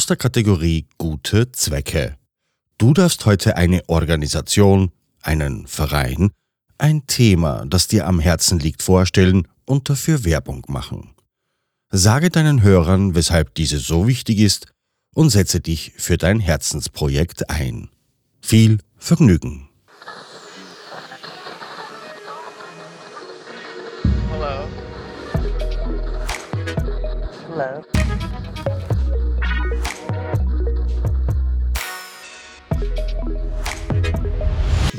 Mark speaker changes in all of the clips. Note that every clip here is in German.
Speaker 1: aus der Kategorie Gute Zwecke. Du darfst heute eine Organisation, einen Verein, ein Thema, das dir am Herzen liegt, vorstellen und dafür Werbung machen. Sage deinen Hörern, weshalb diese so wichtig ist und setze dich für dein Herzensprojekt ein. Viel Vergnügen!
Speaker 2: Hello. Hello.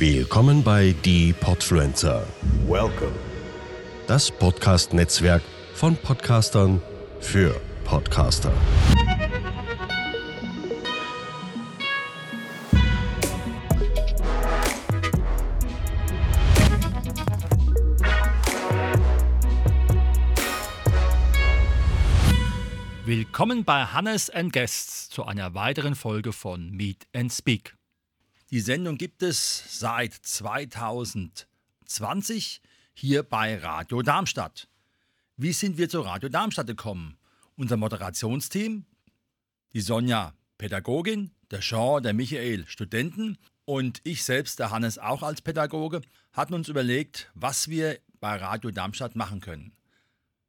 Speaker 1: Willkommen bei Die Podfluencer,
Speaker 3: Welcome.
Speaker 1: das Podcast-Netzwerk von Podcastern für Podcaster.
Speaker 4: Willkommen bei Hannes and Guests zu einer weiteren Folge von Meet and Speak. Die Sendung gibt es seit 2020 hier bei Radio Darmstadt. Wie sind wir zu Radio Darmstadt gekommen? Unser Moderationsteam, die Sonja Pädagogin, der Jean, der Michael Studenten und ich selbst, der Hannes auch als Pädagoge, hatten uns überlegt, was wir bei Radio Darmstadt machen können.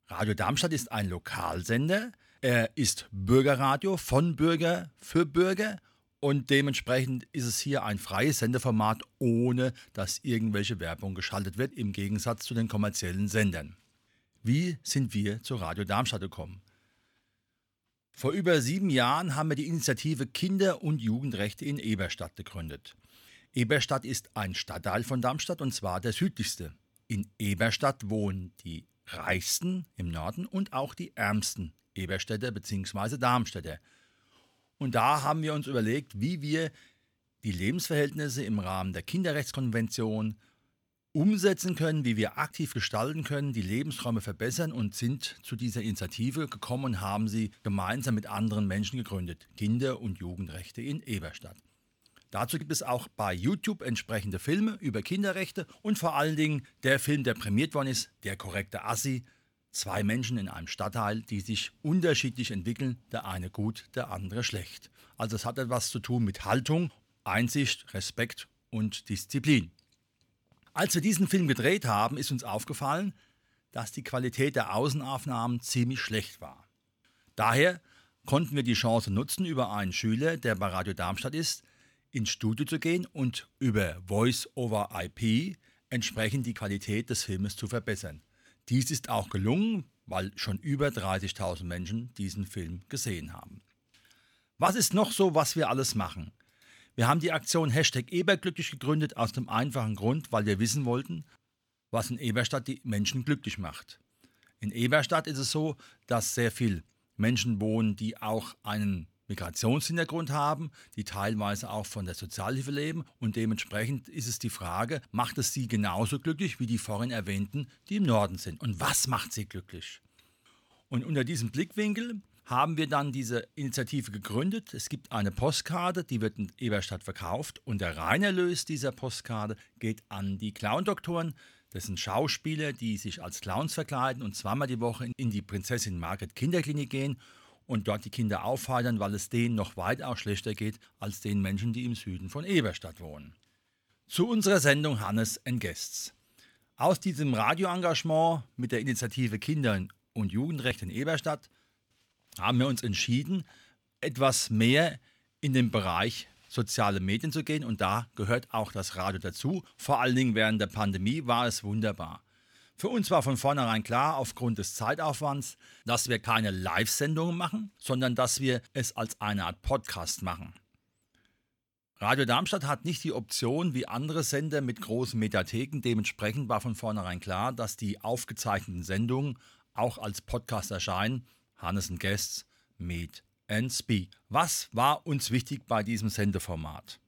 Speaker 4: Radio Darmstadt ist ein Lokalsender. Er ist Bürgerradio von Bürger für Bürger und dementsprechend ist es hier ein freies Sendeformat, ohne dass irgendwelche Werbung geschaltet wird, im Gegensatz zu den kommerziellen Sendern. Wie sind wir zu Radio Darmstadt gekommen? Vor über sieben Jahren haben wir die Initiative Kinder- und Jugendrechte in Eberstadt gegründet. Eberstadt ist ein Stadtteil von Darmstadt und zwar der südlichste. In Eberstadt wohnen die reichsten im Norden und auch die ärmsten Eberstädter bzw. Darmstädter. Und da haben wir uns überlegt, wie wir die Lebensverhältnisse im Rahmen der Kinderrechtskonvention umsetzen können, wie wir aktiv gestalten können, die Lebensräume verbessern und sind zu dieser Initiative gekommen und haben sie gemeinsam mit anderen Menschen gegründet. Kinder- und Jugendrechte in Eberstadt. Dazu gibt es auch bei YouTube entsprechende Filme über Kinderrechte und vor allen Dingen der Film, der prämiert worden ist, Der korrekte Assi. Zwei Menschen in einem Stadtteil, die sich unterschiedlich entwickeln, der eine gut, der andere schlecht. Also es hat etwas zu tun mit Haltung, Einsicht, Respekt und Disziplin. Als wir diesen Film gedreht haben, ist uns aufgefallen, dass die Qualität der Außenaufnahmen ziemlich schlecht war. Daher konnten wir die Chance nutzen, über einen Schüler, der bei Radio Darmstadt ist, ins Studio zu gehen und über Voice over IP entsprechend die Qualität des Filmes zu verbessern. Dies ist auch gelungen, weil schon über 30.000 Menschen diesen Film gesehen haben. Was ist noch so, was wir alles machen? Wir haben die Aktion Hashtag Eberglücklich gegründet aus dem einfachen Grund, weil wir wissen wollten, was in Eberstadt die Menschen glücklich macht. In Eberstadt ist es so, dass sehr viele Menschen wohnen, die auch einen Migrationshintergrund haben, die teilweise auch von der Sozialhilfe leben und dementsprechend ist es die Frage, macht es sie genauso glücklich wie die vorhin erwähnten, die im Norden sind? Und was macht sie glücklich? Und unter diesem Blickwinkel haben wir dann diese Initiative gegründet. Es gibt eine Postkarte, die wird in Eberstadt verkauft und der Reinerlös dieser Postkarte geht an die Clown-Doktoren. Das sind Schauspieler, die sich als Clowns verkleiden und zweimal die Woche in die Prinzessin Margret Kinderklinik gehen und dort die Kinder aufheitern, weil es denen noch weitaus schlechter geht als den Menschen, die im Süden von Eberstadt wohnen. Zu unserer Sendung Hannes Guests. Aus diesem Radioengagement mit der Initiative Kinder- und Jugendrecht in Eberstadt haben wir uns entschieden, etwas mehr in den Bereich soziale Medien zu gehen und da gehört auch das Radio dazu. Vor allen Dingen während der Pandemie war es wunderbar. Für uns war von vornherein klar, aufgrund des Zeitaufwands, dass wir keine Live-Sendungen machen, sondern dass wir es als eine Art Podcast machen. Radio Darmstadt hat nicht die Option wie andere Sender mit großen Mediatheken. Dementsprechend war von vornherein klar, dass die aufgezeichneten Sendungen auch als Podcast erscheinen. Hannes und Guests, Meet and Speak. Was war uns wichtig bei diesem Sendeformat?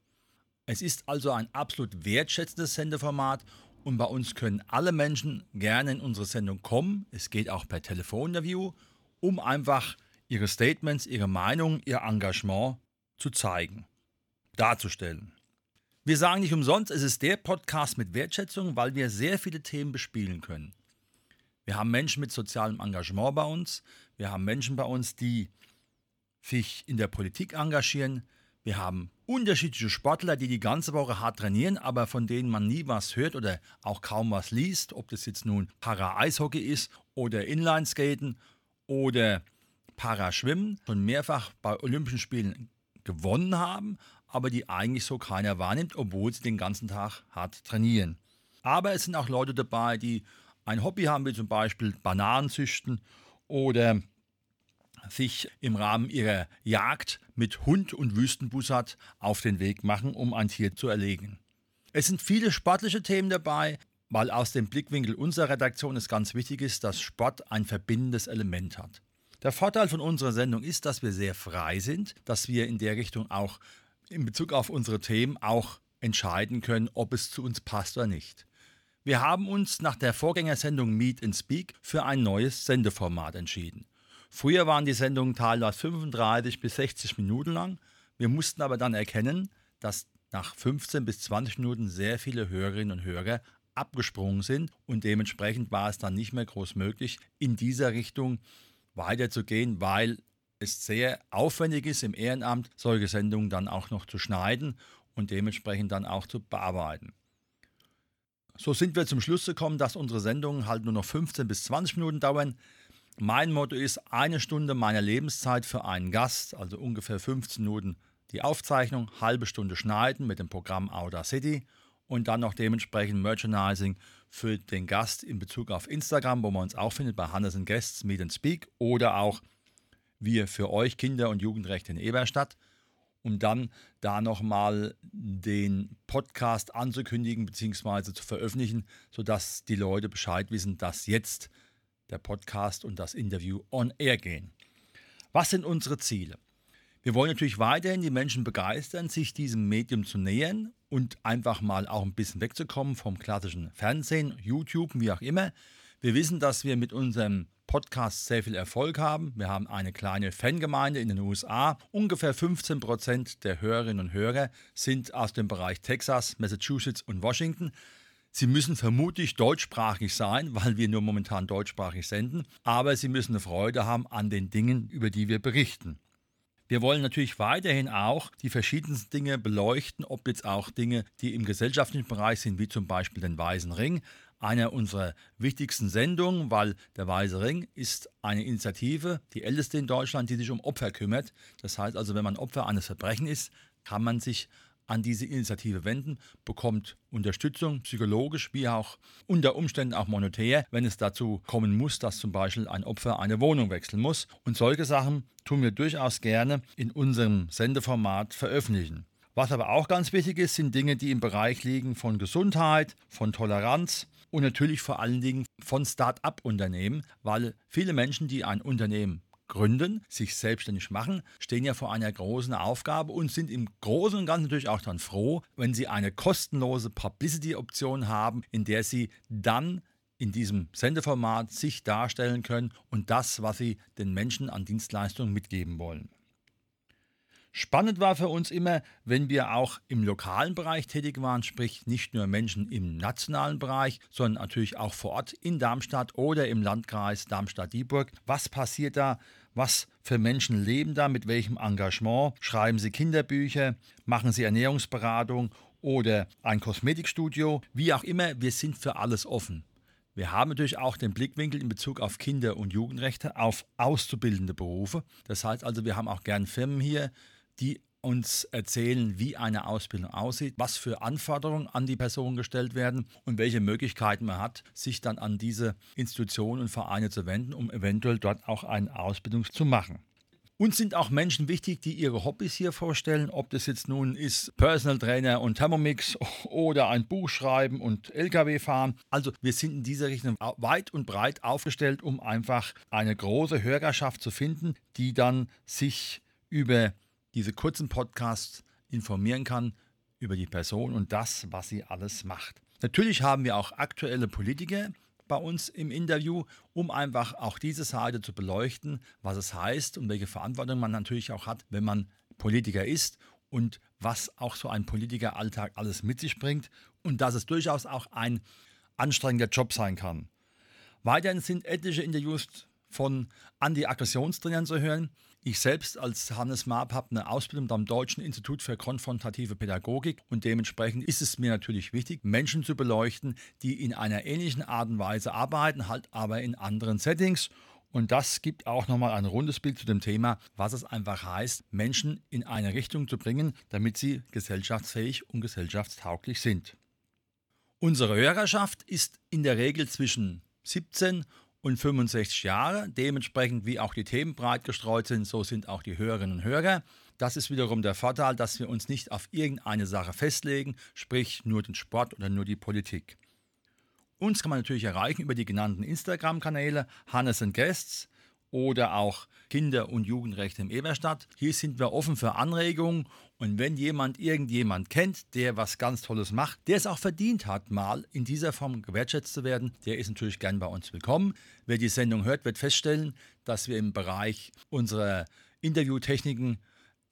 Speaker 4: Es ist also ein absolut wertschätzendes Sendeformat und bei uns können alle Menschen gerne in unsere Sendung kommen. Es geht auch per Telefoninterview, um einfach ihre Statements, ihre Meinung, ihr Engagement zu zeigen, darzustellen. Wir sagen nicht umsonst, es ist der Podcast mit Wertschätzung, weil wir sehr viele Themen bespielen können. Wir haben Menschen mit sozialem Engagement bei uns. Wir haben Menschen bei uns, die sich in der Politik engagieren. Wir haben unterschiedliche Sportler, die die ganze Woche hart trainieren, aber von denen man nie was hört oder auch kaum was liest, ob das jetzt nun Para-Eishockey ist oder Inlineskaten oder Paraschwimmen, schon mehrfach bei Olympischen Spielen gewonnen haben, aber die eigentlich so keiner wahrnimmt, obwohl sie den ganzen Tag hart trainieren. Aber es sind auch Leute dabei, die ein Hobby haben, wie zum Beispiel Bananen züchten oder sich im Rahmen ihrer Jagd mit Hund und Wüstenbussard auf den Weg machen, um ein Tier zu erlegen. Es sind viele sportliche Themen dabei, weil aus dem Blickwinkel unserer Redaktion es ganz wichtig ist, dass Sport ein verbindendes Element hat. Der Vorteil von unserer Sendung ist, dass wir sehr frei sind, dass wir in der Richtung auch in Bezug auf unsere Themen auch entscheiden können, ob es zu uns passt oder nicht. Wir haben uns nach der Vorgängersendung Meet and Speak für ein neues Sendeformat entschieden. Früher waren die Sendungen teilweise 35 bis 60 Minuten lang. Wir mussten aber dann erkennen, dass nach 15 bis 20 Minuten sehr viele Hörerinnen und Hörer abgesprungen sind und dementsprechend war es dann nicht mehr groß möglich, in dieser Richtung weiterzugehen, weil es sehr aufwendig ist, im Ehrenamt solche Sendungen dann auch noch zu schneiden und dementsprechend dann auch zu bearbeiten. So sind wir zum Schluss gekommen, dass unsere Sendungen halt nur noch 15 bis 20 Minuten dauern. Mein Motto ist eine Stunde meiner Lebenszeit für einen Gast, also ungefähr 15 Minuten die Aufzeichnung, halbe Stunde schneiden mit dem Programm Audacity und dann noch dementsprechend Merchandising für den Gast in Bezug auf Instagram, wo man uns auch findet bei Hannes Guests Meet and Speak oder auch wir für euch Kinder- und Jugendrechte in Eberstadt, um dann da nochmal den Podcast anzukündigen bzw. zu veröffentlichen, sodass die Leute Bescheid wissen, dass jetzt der Podcast und das Interview on air gehen. Was sind unsere Ziele? Wir wollen natürlich weiterhin die Menschen begeistern, sich diesem Medium zu nähern und einfach mal auch ein bisschen wegzukommen vom klassischen Fernsehen, YouTube, wie auch immer. Wir wissen, dass wir mit unserem Podcast sehr viel Erfolg haben. Wir haben eine kleine Fangemeinde in den USA. Ungefähr 15 Prozent der Hörerinnen und Hörer sind aus dem Bereich Texas, Massachusetts und Washington. Sie müssen vermutlich deutschsprachig sein, weil wir nur momentan deutschsprachig senden, aber Sie müssen eine Freude haben an den Dingen, über die wir berichten. Wir wollen natürlich weiterhin auch die verschiedensten Dinge beleuchten, ob jetzt auch Dinge, die im gesellschaftlichen Bereich sind, wie zum Beispiel den Weißen Ring. Einer unserer wichtigsten Sendungen, weil der Weiße Ring ist eine Initiative, die älteste in Deutschland, die sich um Opfer kümmert. Das heißt also, wenn man Opfer eines Verbrechens ist, kann man sich an diese Initiative wenden, bekommt Unterstützung, psychologisch wie auch unter Umständen auch monetär, wenn es dazu kommen muss, dass zum Beispiel ein Opfer eine Wohnung wechseln muss. Und solche Sachen tun wir durchaus gerne in unserem Sendeformat veröffentlichen. Was aber auch ganz wichtig ist, sind Dinge, die im Bereich liegen von Gesundheit, von Toleranz und natürlich vor allen Dingen von Start-up-Unternehmen, weil viele Menschen, die ein Unternehmen gründen, sich selbstständig machen, stehen ja vor einer großen Aufgabe und sind im Großen und Ganzen natürlich auch dann froh, wenn sie eine kostenlose Publicity-Option haben, in der sie dann in diesem Sendeformat sich darstellen können und das, was sie den Menschen an Dienstleistungen mitgeben wollen. Spannend war für uns immer, wenn wir auch im lokalen Bereich tätig waren, sprich nicht nur Menschen im nationalen Bereich, sondern natürlich auch vor Ort in Darmstadt oder im Landkreis Darmstadt-Dieburg. Was passiert da? Was für Menschen leben da? Mit welchem Engagement? Schreiben sie Kinderbücher? Machen sie Ernährungsberatung oder ein Kosmetikstudio? Wie auch immer, wir sind für alles offen. Wir haben natürlich auch den Blickwinkel in Bezug auf Kinder- und Jugendrechte, auf auszubildende Berufe. Das heißt also, wir haben auch gern Firmen hier, die uns erzählen, wie eine Ausbildung aussieht, was für Anforderungen an die Person gestellt werden und welche Möglichkeiten man hat, sich dann an diese Institutionen und Vereine zu wenden, um eventuell dort auch eine Ausbildung zu machen. Uns sind auch Menschen wichtig, die ihre Hobbys hier vorstellen, ob das jetzt nun ist Personal Trainer und Thermomix oder ein Buch schreiben und LKW fahren. Also wir sind in dieser Richtung weit und breit aufgestellt, um einfach eine große Hörerschaft zu finden, die dann sich über diese kurzen Podcasts informieren kann über die Person und das, was sie alles macht. Natürlich haben wir auch aktuelle Politiker bei uns im Interview, um einfach auch diese Seite zu beleuchten, was es heißt und welche Verantwortung man natürlich auch hat, wenn man Politiker ist und was auch so ein Politikeralltag alles mit sich bringt und dass es durchaus auch ein anstrengender Job sein kann. Weiterhin sind etliche Interviews von Anti-Aggressionstrainern zu hören. Ich selbst als Hannes Marp habe eine Ausbildung am Deutschen Institut für konfrontative Pädagogik und dementsprechend ist es mir natürlich wichtig, Menschen zu beleuchten, die in einer ähnlichen Art und Weise arbeiten, halt aber in anderen Settings. Und das gibt auch nochmal ein rundes Bild zu dem Thema, was es einfach heißt, Menschen in eine Richtung zu bringen, damit sie gesellschaftsfähig und gesellschaftstauglich sind. Unsere Hörerschaft ist in der Regel zwischen 17 und 65 Jahre. Dementsprechend, wie auch die Themen breit gestreut sind, so sind auch die Hörerinnen und Hörer. Das ist wiederum der Vorteil, dass wir uns nicht auf irgendeine Sache festlegen, sprich nur den Sport oder nur die Politik. Uns kann man natürlich erreichen über die genannten Instagram-Kanäle Hannes Guests oder auch Kinder- und Jugendrechte im Eberstadt. Hier sind wir offen für Anregungen und wenn jemand irgendjemand kennt, der was ganz Tolles macht, der es auch verdient hat, mal in dieser Form gewertschätzt zu werden, der ist natürlich gern bei uns willkommen. Wer die Sendung hört, wird feststellen, dass wir im Bereich unserer Interviewtechniken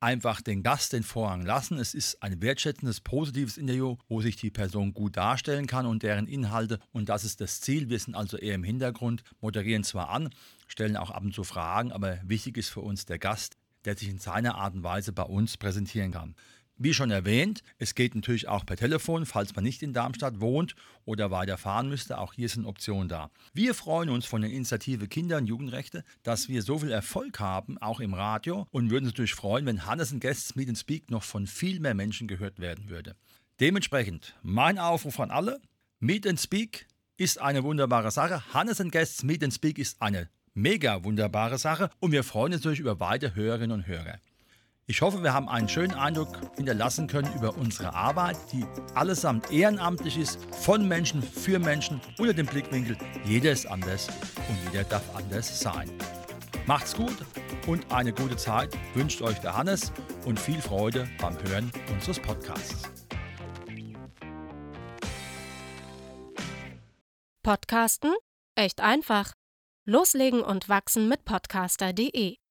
Speaker 4: einfach den Gast den Vorrang lassen. Es ist ein wertschätzendes, positives Interview, wo sich die Person gut darstellen kann und deren Inhalte. Und das ist das Ziel. Wir sind also eher im Hintergrund, moderieren zwar an, stellen auch ab und zu Fragen, aber wichtig ist für uns der Gast, der sich in seiner Art und Weise bei uns präsentieren kann. Wie schon erwähnt, es geht natürlich auch per Telefon, falls man nicht in Darmstadt wohnt oder weiter fahren müsste. Auch hier sind Optionen da. Wir freuen uns von der Initiative Kinder- und Jugendrechte, dass wir so viel Erfolg haben, auch im Radio, und würden uns natürlich freuen, wenn Hannes und Guests Meet and Speak noch von viel mehr Menschen gehört werden würde. Dementsprechend mein Aufruf an alle: Meet and Speak ist eine wunderbare Sache. Hannes and Guests Meet and Speak ist eine mega wunderbare Sache und wir freuen uns natürlich über weitere Hörerinnen und Hörer. Ich hoffe, wir haben einen schönen Eindruck hinterlassen können über unsere Arbeit, die allesamt ehrenamtlich ist, von Menschen für Menschen unter dem Blickwinkel, jeder ist anders und jeder darf anders sein. Macht's gut und eine gute Zeit wünscht euch der Hannes und viel Freude beim Hören unseres Podcasts.
Speaker 3: Podcasten? Echt einfach. Loslegen und wachsen mit podcaster.de